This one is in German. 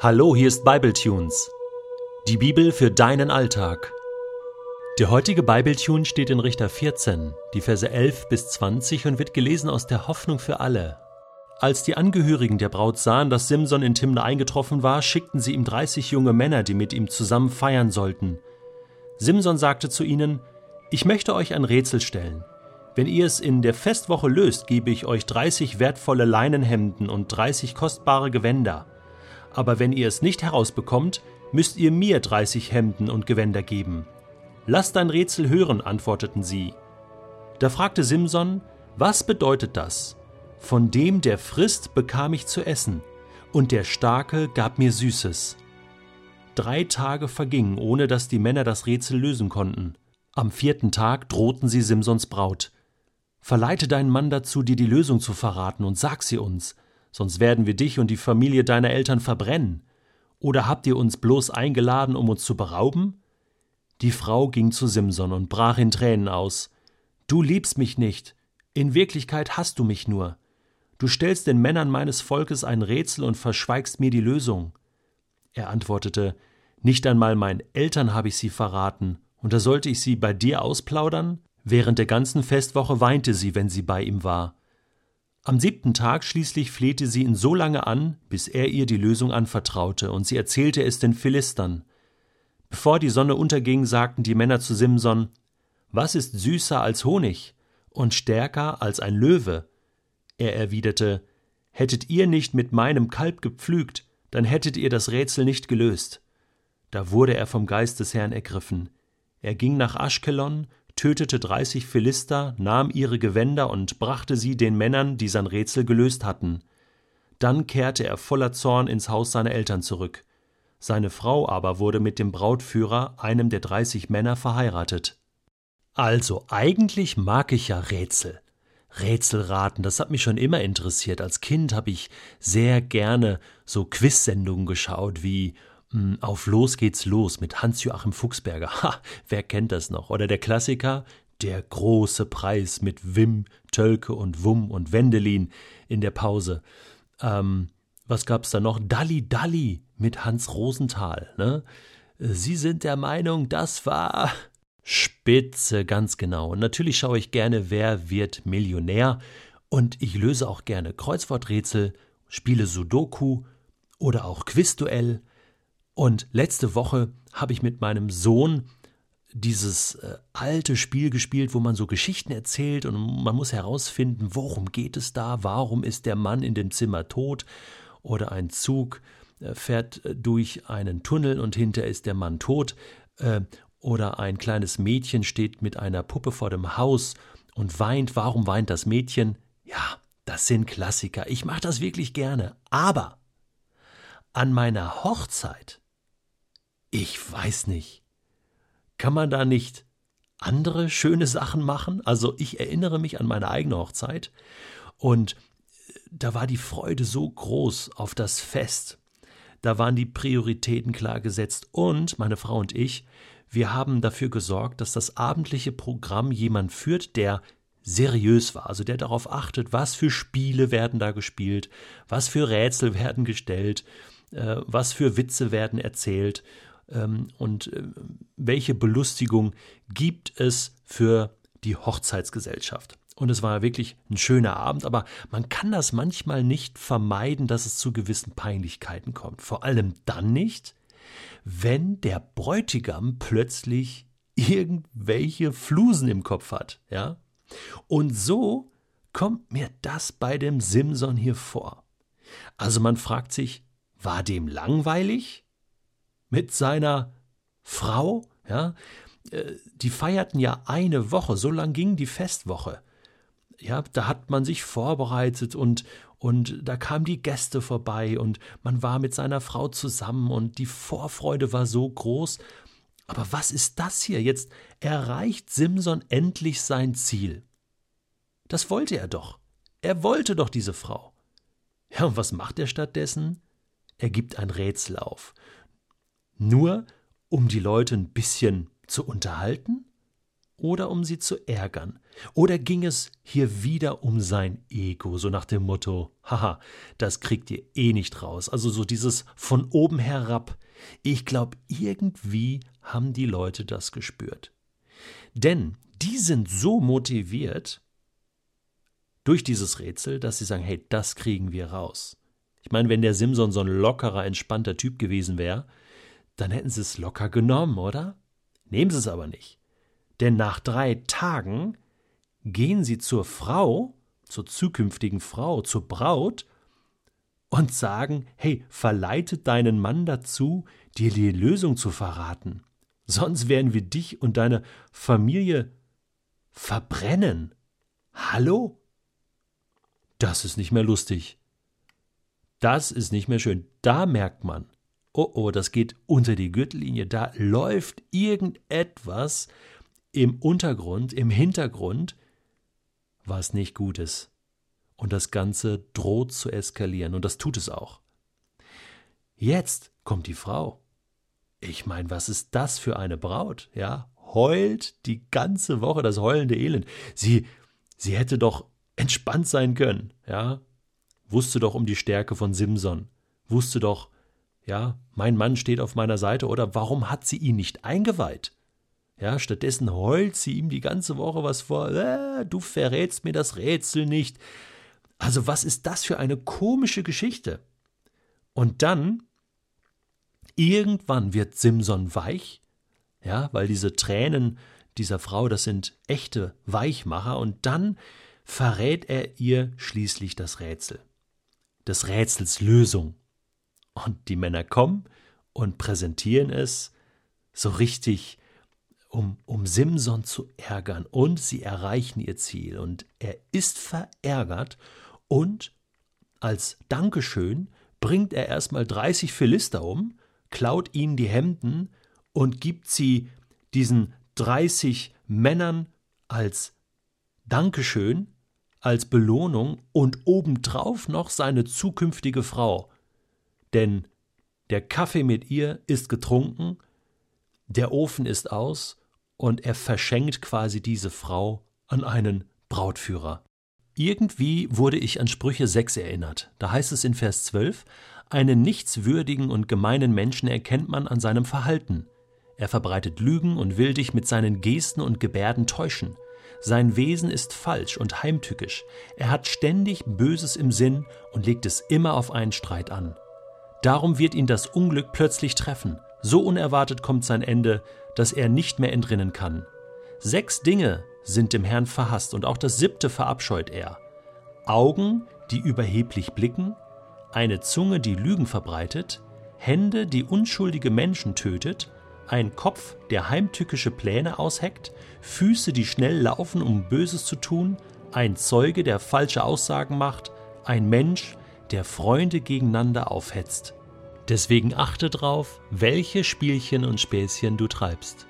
Hallo, hier ist Bibletunes. Die Bibel für deinen Alltag. Der heutige Bibletune steht in Richter 14, die Verse 11 bis 20 und wird gelesen aus der Hoffnung für alle. Als die Angehörigen der Braut sahen, dass Simson in Timna eingetroffen war, schickten sie ihm 30 junge Männer, die mit ihm zusammen feiern sollten. Simson sagte zu ihnen: Ich möchte euch ein Rätsel stellen. Wenn ihr es in der Festwoche löst, gebe ich euch 30 wertvolle Leinenhemden und 30 kostbare Gewänder aber wenn ihr es nicht herausbekommt, müsst ihr mir 30 Hemden und Gewänder geben. Lass dein Rätsel hören, antworteten sie. Da fragte Simson, was bedeutet das? Von dem, der frisst, bekam ich zu essen, und der Starke gab mir Süßes. Drei Tage vergingen, ohne dass die Männer das Rätsel lösen konnten. Am vierten Tag drohten sie Simsons Braut. Verleite deinen Mann dazu, dir die Lösung zu verraten, und sag sie uns sonst werden wir dich und die Familie deiner Eltern verbrennen. Oder habt ihr uns bloß eingeladen, um uns zu berauben? Die Frau ging zu Simson und brach in Tränen aus. Du liebst mich nicht. In Wirklichkeit hast du mich nur. Du stellst den Männern meines Volkes ein Rätsel und verschweigst mir die Lösung. Er antwortete, Nicht einmal meinen Eltern habe ich sie verraten, und da sollte ich sie bei dir ausplaudern? Während der ganzen Festwoche weinte sie, wenn sie bei ihm war. Am siebten Tag schließlich flehte sie ihn so lange an, bis er ihr die Lösung anvertraute, und sie erzählte es den Philistern. Bevor die Sonne unterging, sagten die Männer zu Simson Was ist süßer als Honig und stärker als ein Löwe? Er erwiderte Hättet ihr nicht mit meinem Kalb gepflügt, dann hättet ihr das Rätsel nicht gelöst. Da wurde er vom Geist des Herrn ergriffen. Er ging nach Aschkelon, tötete dreißig Philister, nahm ihre Gewänder und brachte sie den Männern, die sein Rätsel gelöst hatten. Dann kehrte er voller Zorn ins Haus seiner Eltern zurück. Seine Frau aber wurde mit dem Brautführer, einem der dreißig Männer, verheiratet. Also eigentlich mag ich ja Rätsel. Rätselraten, das hat mich schon immer interessiert. Als Kind habe ich sehr gerne so Quizsendungen geschaut wie auf Los geht's los mit Hans-Joachim Fuchsberger. Ha, wer kennt das noch? Oder der Klassiker Der große Preis mit Wim, Tölke und Wum und Wendelin in der Pause. Ähm, was gab's da noch? Dalli Dalli mit Hans Rosenthal. Ne? Sie sind der Meinung, das war Spitze, ganz genau. Und natürlich schaue ich gerne, wer wird Millionär. Und ich löse auch gerne Kreuzworträtsel, spiele Sudoku oder auch Quizduell und letzte Woche habe ich mit meinem Sohn dieses äh, alte Spiel gespielt, wo man so Geschichten erzählt und man muss herausfinden, worum geht es da, warum ist der Mann in dem Zimmer tot oder ein Zug äh, fährt äh, durch einen Tunnel und hinter ist der Mann tot äh, oder ein kleines Mädchen steht mit einer Puppe vor dem Haus und weint, warum weint das Mädchen? Ja, das sind Klassiker. Ich mache das wirklich gerne. Aber an meiner Hochzeit ich weiß nicht. Kann man da nicht andere schöne Sachen machen? Also ich erinnere mich an meine eigene Hochzeit und äh, da war die Freude so groß auf das Fest. Da waren die Prioritäten klar gesetzt und meine Frau und ich, wir haben dafür gesorgt, dass das abendliche Programm jemand führt, der seriös war, also der darauf achtet, was für Spiele werden da gespielt, was für Rätsel werden gestellt, äh, was für Witze werden erzählt und äh, welche Belustigung gibt es für die Hochzeitsgesellschaft. Und es war wirklich ein schöner Abend, aber man kann das manchmal nicht vermeiden, dass es zu gewissen Peinlichkeiten kommt. Vor allem dann nicht, wenn der Bräutigam plötzlich irgendwelche Flusen im Kopf hat, ja? Und so kommt mir das bei dem Simson hier vor. Also man fragt sich, war dem langweilig? Mit seiner Frau, ja, äh, die feierten ja eine Woche, so lang ging die Festwoche. Ja, da hat man sich vorbereitet und, und da kamen die Gäste vorbei und man war mit seiner Frau zusammen und die Vorfreude war so groß. Aber was ist das hier? Jetzt erreicht Simson endlich sein Ziel. Das wollte er doch. Er wollte doch diese Frau. Ja, und was macht er stattdessen? Er gibt ein Rätsel auf nur um die Leute ein bisschen zu unterhalten? oder um sie zu ärgern? Oder ging es hier wieder um sein Ego, so nach dem Motto, haha, das kriegt ihr eh nicht raus. Also so dieses von oben herab. Ich glaube, irgendwie haben die Leute das gespürt. Denn die sind so motiviert durch dieses Rätsel, dass sie sagen, hey, das kriegen wir raus. Ich meine, wenn der Simson so ein lockerer, entspannter Typ gewesen wäre, dann hätten sie es locker genommen, oder? Nehmen sie es aber nicht. Denn nach drei Tagen gehen sie zur Frau, zur zukünftigen Frau, zur Braut und sagen, hey, verleitet deinen Mann dazu, dir die Lösung zu verraten. Sonst werden wir dich und deine Familie verbrennen. Hallo? Das ist nicht mehr lustig. Das ist nicht mehr schön. Da merkt man, oh oh, das geht unter die Gürtellinie. Da läuft irgendetwas im Untergrund, im Hintergrund, was nicht gut ist. Und das Ganze droht zu eskalieren. Und das tut es auch. Jetzt kommt die Frau. Ich meine, was ist das für eine Braut? Ja, heult die ganze Woche das heulende Elend. Sie, sie hätte doch entspannt sein können, ja. Wusste doch um die Stärke von Simson. Wusste doch, ja, mein Mann steht auf meiner Seite oder warum hat sie ihn nicht eingeweiht? Ja, stattdessen heult sie ihm die ganze Woche was vor. Äh, du verrätst mir das Rätsel nicht. Also, was ist das für eine komische Geschichte? Und dann, irgendwann wird Simson weich, ja, weil diese Tränen dieser Frau, das sind echte Weichmacher, und dann verrät er ihr schließlich das Rätsel. Des Rätsels Lösung. Und die Männer kommen und präsentieren es so richtig um, um Simson zu ärgern. Und sie erreichen ihr Ziel. Und er ist verärgert. Und als Dankeschön bringt er erstmal 30 Philister um, klaut ihnen die Hemden und gibt sie diesen 30 Männern als Dankeschön, als Belohnung und obendrauf noch seine zukünftige Frau. Denn der Kaffee mit ihr ist getrunken, der Ofen ist aus und er verschenkt quasi diese Frau an einen Brautführer. Irgendwie wurde ich an Sprüche 6 erinnert. Da heißt es in Vers 12, einen nichtswürdigen und gemeinen Menschen erkennt man an seinem Verhalten. Er verbreitet Lügen und will dich mit seinen Gesten und Gebärden täuschen. Sein Wesen ist falsch und heimtückisch. Er hat ständig Böses im Sinn und legt es immer auf einen Streit an. Darum wird ihn das Unglück plötzlich treffen. So unerwartet kommt sein Ende, dass er nicht mehr entrinnen kann. Sechs Dinge sind dem Herrn verhasst und auch das siebte verabscheut er. Augen, die überheblich blicken, eine Zunge, die Lügen verbreitet, Hände, die unschuldige Menschen tötet, ein Kopf, der heimtückische Pläne ausheckt, Füße, die schnell laufen, um Böses zu tun, ein Zeuge, der falsche Aussagen macht, ein Mensch, der Freunde gegeneinander aufhetzt. Deswegen achte drauf, welche Spielchen und Späßchen du treibst.